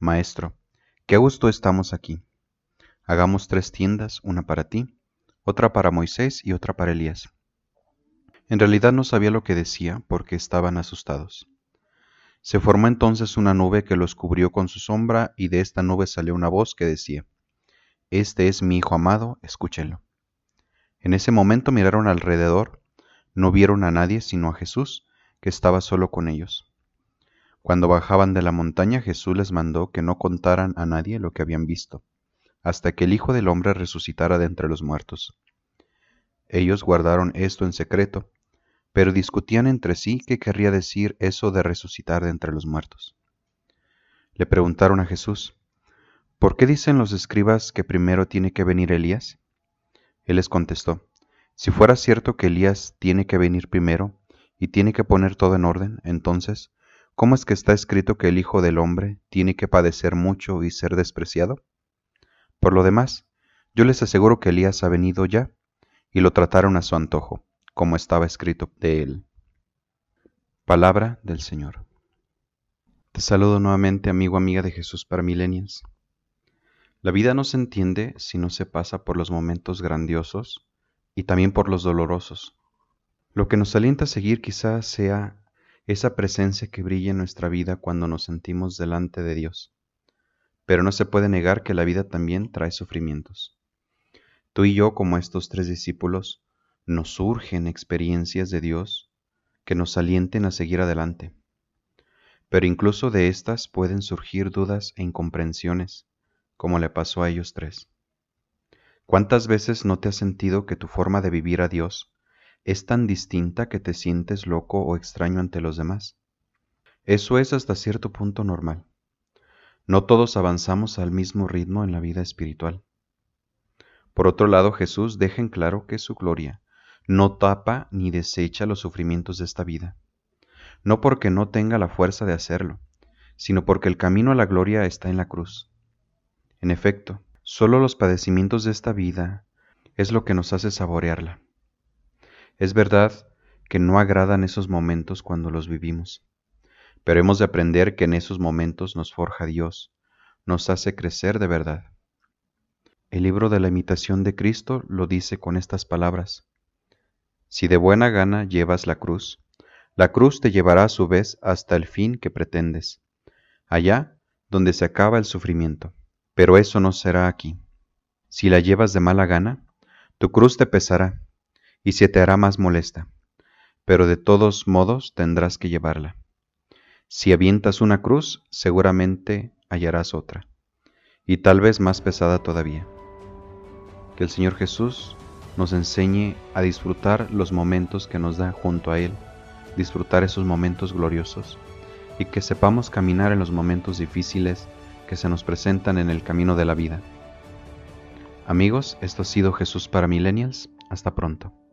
Maestro, qué gusto estamos aquí. Hagamos tres tiendas, una para ti, otra para Moisés y otra para Elías. En realidad no sabía lo que decía porque estaban asustados. Se formó entonces una nube que los cubrió con su sombra y de esta nube salió una voz que decía, Este es mi Hijo amado, escúchenlo. En ese momento miraron alrededor, no vieron a nadie sino a Jesús, que estaba solo con ellos. Cuando bajaban de la montaña Jesús les mandó que no contaran a nadie lo que habían visto hasta que el Hijo del Hombre resucitara de entre los muertos. Ellos guardaron esto en secreto, pero discutían entre sí qué querría decir eso de resucitar de entre los muertos. Le preguntaron a Jesús, ¿por qué dicen los escribas que primero tiene que venir Elías? Él les contestó, si fuera cierto que Elías tiene que venir primero y tiene que poner todo en orden, entonces, ¿cómo es que está escrito que el Hijo del Hombre tiene que padecer mucho y ser despreciado? Por lo demás, yo les aseguro que Elías ha venido ya, y lo trataron a su antojo, como estaba escrito de él. Palabra del Señor. Te saludo nuevamente, amigo, amiga de Jesús para Millennials. La vida no se entiende si no se pasa por los momentos grandiosos y también por los dolorosos. Lo que nos alienta a seguir quizás sea esa presencia que brilla en nuestra vida cuando nos sentimos delante de Dios pero no se puede negar que la vida también trae sufrimientos. Tú y yo, como estos tres discípulos, nos surgen experiencias de Dios que nos alienten a seguir adelante. Pero incluso de estas pueden surgir dudas e incomprensiones, como le pasó a ellos tres. ¿Cuántas veces no te has sentido que tu forma de vivir a Dios es tan distinta que te sientes loco o extraño ante los demás? Eso es hasta cierto punto normal. No todos avanzamos al mismo ritmo en la vida espiritual. Por otro lado, Jesús deja en claro que su gloria no tapa ni desecha los sufrimientos de esta vida, no porque no tenga la fuerza de hacerlo, sino porque el camino a la gloria está en la cruz. En efecto, solo los padecimientos de esta vida es lo que nos hace saborearla. Es verdad que no agradan esos momentos cuando los vivimos, pero hemos de aprender que en esos momentos nos forja Dios, nos hace crecer de verdad. El libro de la imitación de Cristo lo dice con estas palabras. Si de buena gana llevas la cruz, la cruz te llevará a su vez hasta el fin que pretendes, allá donde se acaba el sufrimiento. Pero eso no será aquí. Si la llevas de mala gana, tu cruz te pesará y se te hará más molesta, pero de todos modos tendrás que llevarla. Si avientas una cruz, seguramente hallarás otra, y tal vez más pesada todavía. Que el Señor Jesús nos enseñe a disfrutar los momentos que nos da junto a Él, disfrutar esos momentos gloriosos, y que sepamos caminar en los momentos difíciles que se nos presentan en el camino de la vida. Amigos, esto ha sido Jesús para Millennials. Hasta pronto.